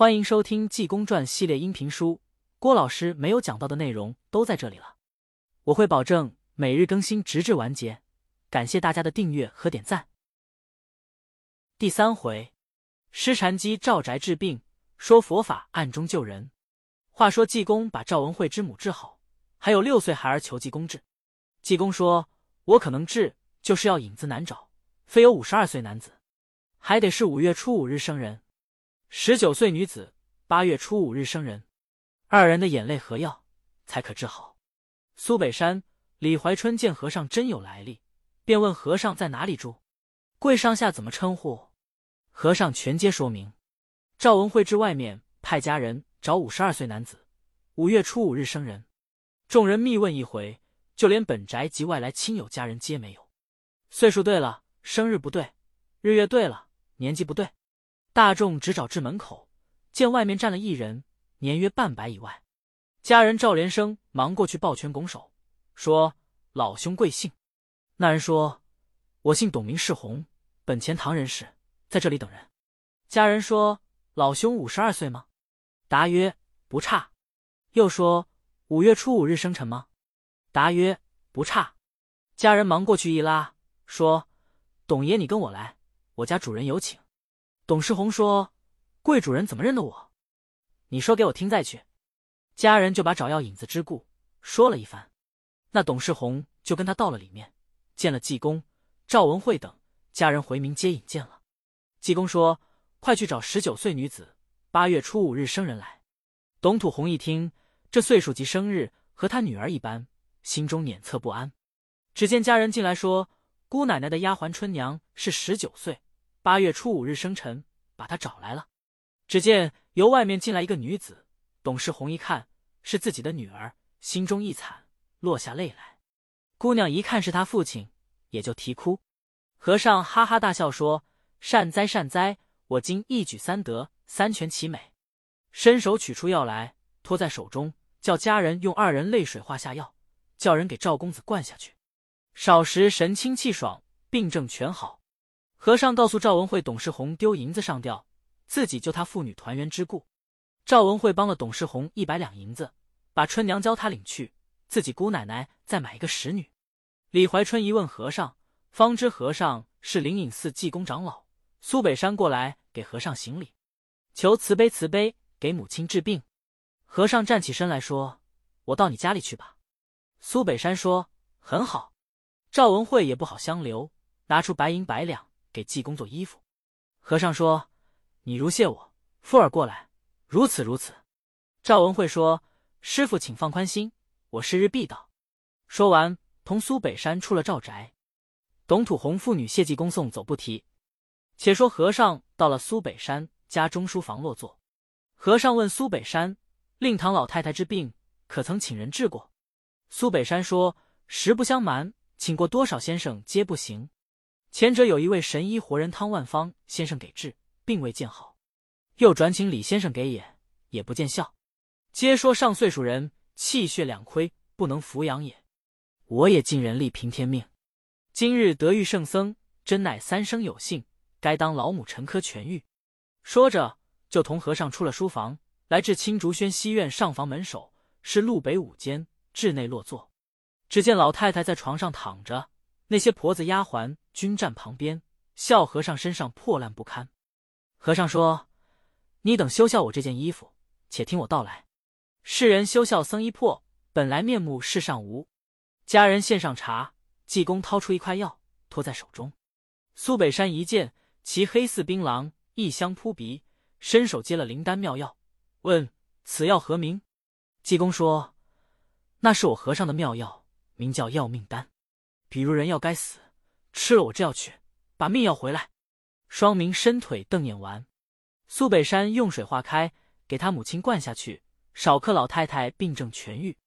欢迎收听《济公传》系列音频书，郭老师没有讲到的内容都在这里了。我会保证每日更新，直至完结。感谢大家的订阅和点赞。第三回，施禅机赵宅治病，说佛法暗中救人。话说济公把赵文慧之母治好，还有六岁孩儿求济公治。济公说：“我可能治，就是要影子难找，非有五十二岁男子，还得是五月初五日生人。”十九岁女子，八月初五日生人，二人的眼泪和药才可治好。苏北山、李怀春见和尚真有来历，便问和尚在哪里住，贵上下怎么称呼？和尚全皆说明。赵文慧至外面派家人找五十二岁男子，五月初五日生人。众人密问一回，就连本宅及外来亲友家人皆没有。岁数对了，生日不对；日月对了，年纪不对。大众只找至门口，见外面站了一人，年约半百以外。家人赵连生忙过去抱拳拱手，说：“老兄贵姓？”那人说：“我姓董，名世宏，本钱塘人士，在这里等人。”家人说：“老兄五十二岁吗？”答曰：“不差。”又说：“五月初五日生辰吗？”答曰：“不差。”家人忙过去一拉，说：“董爷，你跟我来，我家主人有请。”董世宏说：“贵主人怎么认得我？你说给我听再去。”家人就把找药引子之故说了一番。那董世宏就跟他到了里面，见了济公、赵文慧等家人回民接引见了。济公说：“快去找十九岁女子，八月初五日生人来。”董土红一听这岁数及生日和他女儿一般，心中辇测不安。只见家人进来说：“姑奶奶的丫鬟春娘是十九岁。”八月初五日生辰，把他找来了。只见由外面进来一个女子，董世红一看是自己的女儿，心中一惨，落下泪来。姑娘一看是他父亲，也就啼哭。和尚哈哈大笑说：“善哉善哉，我今一举三得，三全其美。”伸手取出药来，托在手中，叫家人用二人泪水化下药，叫人给赵公子灌下去。少时神清气爽，病症全好。和尚告诉赵文慧，董世宏丢银子上吊，自己救他父女团圆之故。赵文慧帮了董世宏一百两银子，把春娘交他领去，自己姑奶奶再买一个使女。李怀春一问和尚，方知和尚是灵隐寺济公长老。苏北山过来给和尚行礼，求慈悲慈悲，给母亲治病。和尚站起身来说：“我到你家里去吧。”苏北山说：“很好。”赵文慧也不好相留，拿出白银百两。给济公做衣服，和尚说：“你如谢我，富儿过来，如此如此。”赵文慧说：“师傅，请放宽心，我是日必到。”说完，同苏北山出了赵宅。董土红父女谢济公送走不提。且说和尚到了苏北山家中书房落座，和尚问苏北山：“令堂老太太之病，可曾请人治过？”苏北山说：“实不相瞒，请过多少先生皆不行。”前者有一位神医活人汤万方先生给治，并未见好；又转请李先生给也，也不见效。皆说上岁数人气血两亏，不能抚养也。我也尽人力凭天命。今日得遇圣僧，真乃三生有幸，该当老母沉珂痊愈。说着，就同和尚出了书房，来至青竹轩西院上房门首，是路北五间，至内落座。只见老太太在床上躺着。那些婆子丫鬟均站旁边，笑和尚身上破烂不堪。和尚说：“你等休笑我这件衣服，且听我道来。世人休笑僧衣破，本来面目世上无。”家人献上茶，济公掏出一块药，托在手中。苏北山一见，其黑似槟榔，异香扑鼻，伸手接了灵丹妙药，问：“此药何名？”济公说：“那是我和尚的妙药，名叫要命丹。”比如人要该死，吃了我这药去，把命要回来。双明伸腿瞪眼丸，苏北山用水化开，给他母亲灌下去，少克老太太病症痊愈。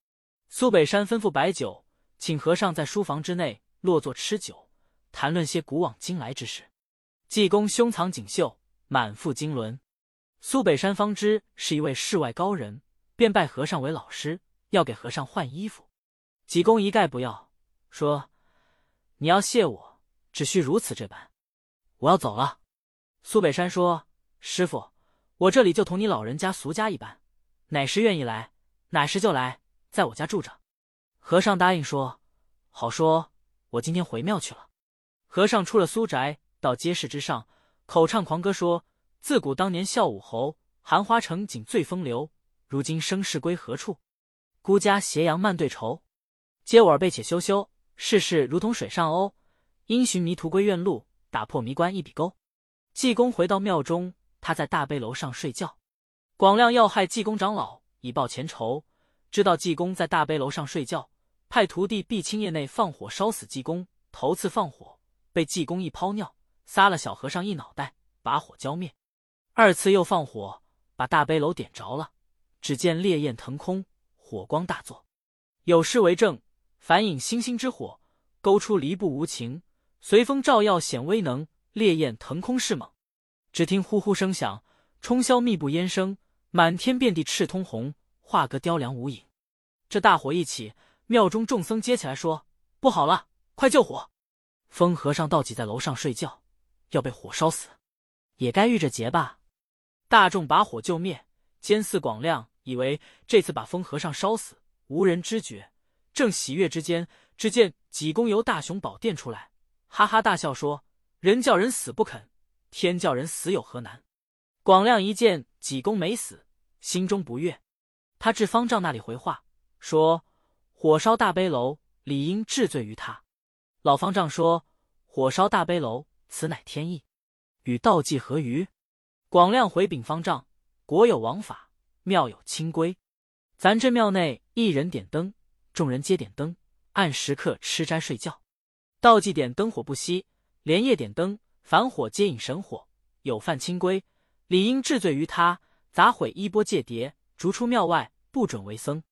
苏北山吩咐摆酒，请和尚在书房之内落座吃酒，谈论些古往今来之事。济公胸藏锦绣，满腹经纶。苏北山方知是一位世外高人，便拜和尚为老师，要给和尚换衣服。济公一概不要，说。你要谢我，只需如此这般。我要走了。苏北山说：“师傅，我这里就同你老人家俗家一般，哪时愿意来，哪时就来，在我家住着。”和尚答应说：“好说，我今天回庙去了。”和尚出了苏宅，到街市之上，口唱狂歌说：“自古当年孝武侯，寒花城景最风流。如今生事归何处？孤家斜阳漫对愁。接我儿辈且羞羞，世事如同水上鸥。因循迷途归院路，打破迷关一笔勾。”济公回到庙中，他在大悲楼上睡觉。广亮要害济公长老，以报前仇。知道济公在大悲楼上睡觉。派徒弟毕青夜内放火烧死济公，头次放火被济公一泡尿撒了小和尚一脑袋，把火浇灭。二次又放火把大悲楼点着了，只见烈焰腾空，火光大作。有诗为证：凡引星星之火，勾出离不无情；随风照耀显威能，烈焰腾空势猛。只听呼呼声响，冲霄密布烟声，满天遍地赤通红，画个雕梁无影。这大火一起。庙中众僧接起来说：“不好了，快救火！”疯和尚倒挤在楼上睡觉，要被火烧死，也该遇着劫吧。大众把火救灭，监寺广亮以为这次把疯和尚烧死，无人知觉。正喜悦之间，只见济公由大雄宝殿出来，哈哈大笑说：“人叫人死不肯，天叫人死有何难？”广亮一见济公没死，心中不悦，他至方丈那里回话说。火烧大悲楼，理应治罪于他。老方丈说：“火烧大悲楼，此乃天意，与道济何余？”广亮回禀方丈：“国有王法，庙有清规。咱这庙内一人点灯，众人皆点灯，按时刻吃斋睡觉。道济点灯火不熄，连夜点灯，凡火皆引神火，有犯清规，理应治罪于他，砸毁衣钵戒牒，逐出庙外，不准为僧。”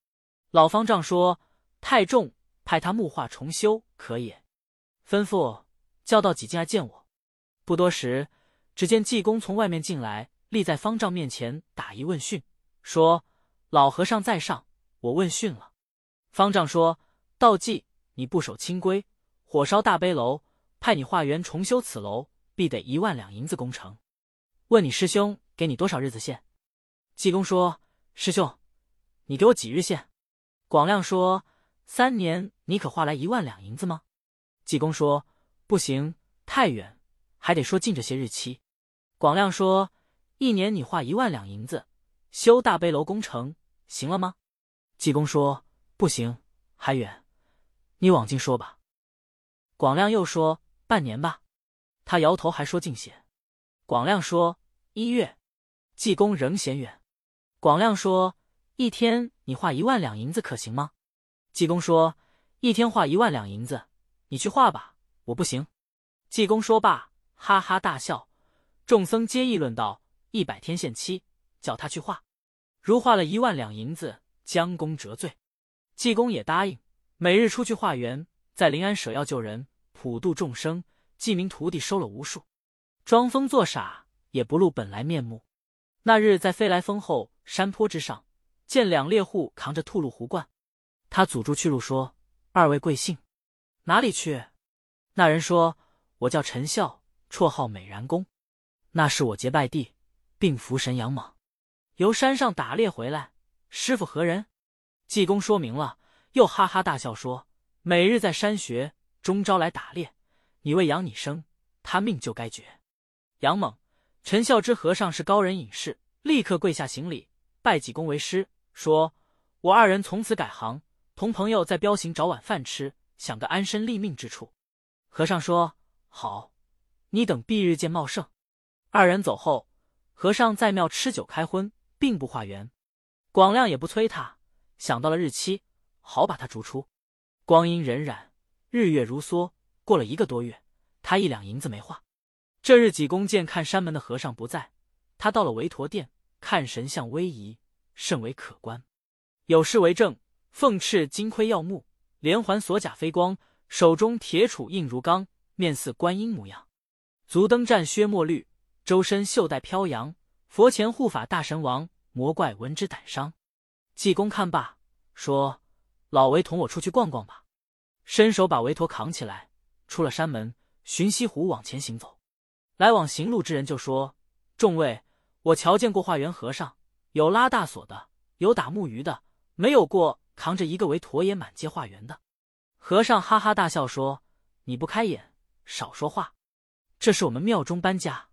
老方丈说。太重，派他木化重修可也。吩咐叫到几进来见我。不多时，只见济公从外面进来，立在方丈面前，打一问讯，说：“老和尚在上，我问讯了。”方丈说：“道济，你不守清规，火烧大悲楼，派你化缘重修此楼，必得一万两银子工程。问你师兄给你多少日子限？”济公说：“师兄，你给我几日限？”广亮说。三年，你可化来一万两银子吗？济公说：“不行，太远，还得说近这些日期。”广亮说：“一年你化一万两银子，修大悲楼工程，行了吗？”济公说：“不行，还远，你往近说吧。”广亮又说：“半年吧。”他摇头，还说近些。广亮说：“一月。”济公仍嫌远。广亮说：“一天你画一万两银子，可行吗？”济公说：“一天画一万两银子，你去画吧，我不行。”济公说罢，哈哈大笑。众僧皆议论道：“一百天限期，叫他去画。如画了一万两银子，将功折罪。”济公也答应，每日出去化缘，在临安舍药救人，普度众生。济名徒弟收了无数，装疯作傻，也不露本来面目。那日在飞来峰后山坡之上，见两猎户扛着兔鹿壶罐。他阻住去路，说：“二位贵姓？哪里去？”那人说：“我叫陈孝，绰号美髯公。那是我结拜弟，并服神杨莽，由山上打猎回来。师傅何人？”济公说明了，又哈哈大笑说：“每日在山学，终朝来打猎。你为养你生，他命就该绝。”杨猛、陈孝之和尚是高人隐士，立刻跪下行礼，拜济公为师，说：“我二人从此改行。”同朋友在彪行找碗饭吃，想个安身立命之处。和尚说：“好，你等蔽日见茂盛。”二人走后，和尚在庙吃酒开荤，并不化缘。广亮也不催他，想到了日期，好把他逐出。光阴荏苒，日月如梭，过了一个多月，他一两银子没花。这日济公见看山门的和尚不在，他到了韦陀殿，看神像威仪，甚为可观，有诗为证。凤翅金盔耀目，连环锁甲飞光，手中铁杵硬如钢，面似观音模样。足蹬战靴墨绿，周身袖带飘扬。佛前护法大神王，魔怪闻之胆伤。济公看罢，说：“老韦同我出去逛逛吧。”伸手把韦陀扛起来，出了山门，寻西湖往前行走。来往行路之人就说：“众位，我瞧见过化缘和尚，有拉大锁的，有打木鱼的，没有过扛着一个韦陀也满街化缘的。”和尚哈哈大笑说：“你不开眼，少说话。这是我们庙中搬家。”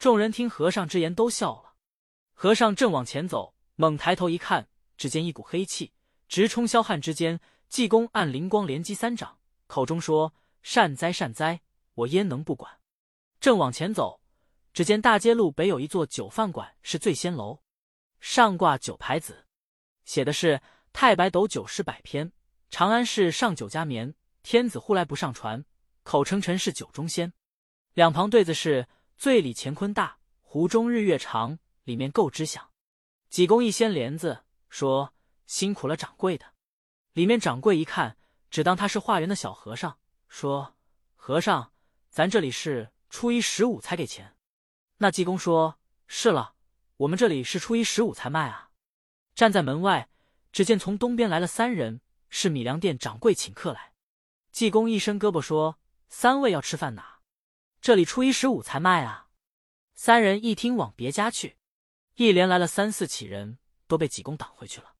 众人听和尚之言，都笑了。和尚正往前走，猛抬头一看，只见一股黑气直冲霄汉之间。济公按灵光连击三掌，口中说：“善哉善哉，我焉能不管？”正往前走，只见大街路北有一座酒饭馆，是醉仙楼，上挂酒牌子，写的是“太白斗酒诗百篇”。长安市上酒家眠，天子呼来不上船，口称臣是酒中仙。两旁对子是“醉里乾坤大，壶中日月长”，里面够知响。济公一掀帘子，说：“辛苦了掌柜的。”里面掌柜一看，只当他是化缘的小和尚，说：“和尚，咱这里是初一十五才给钱。”那济公说：“是了，我们这里是初一十五才卖啊。”站在门外，只见从东边来了三人，是米粮店掌柜请客来。济公一伸胳膊说：“三位要吃饭哪？这里初一十五才卖啊。”三人一听往别家去，一连来了三四起人，都被济公挡回去了。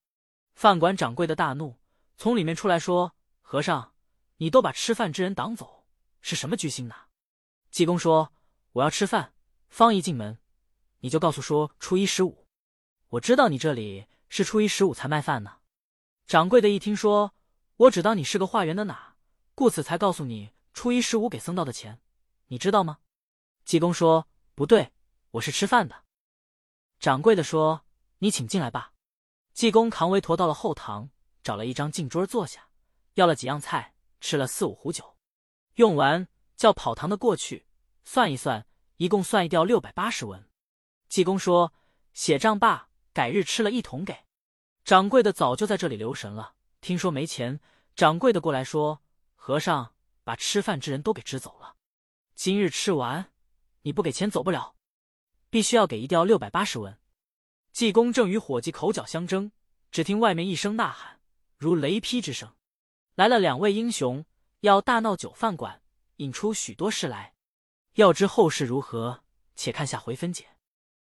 饭馆掌柜的大怒。从里面出来说：“和尚，你都把吃饭之人挡走，是什么居心呢？”济公说：“我要吃饭，方一进门，你就告诉说初一十五。我知道你这里是初一十五才卖饭呢。”掌柜的一听说，我只当你是个化缘的哪，故此才告诉你初一十五给僧道的钱，你知道吗？济公说：“不对，我是吃饭的。”掌柜的说：“你请进来吧。”济公扛围驮到了后堂。找了一张净桌坐下，要了几样菜，吃了四五壶酒，用完叫跑堂的过去算一算，一共算一吊六百八十文。济公说：“写账罢，改日吃了一同给。”掌柜的早就在这里留神了，听说没钱，掌柜的过来说：“和尚把吃饭之人都给支走了，今日吃完，你不给钱走不了，必须要给一吊六百八十文。”济公正与伙计口角相争，只听外面一声呐喊。如雷劈之声，来了两位英雄，要大闹酒饭馆，引出许多事来。要知后事如何，且看下回分解。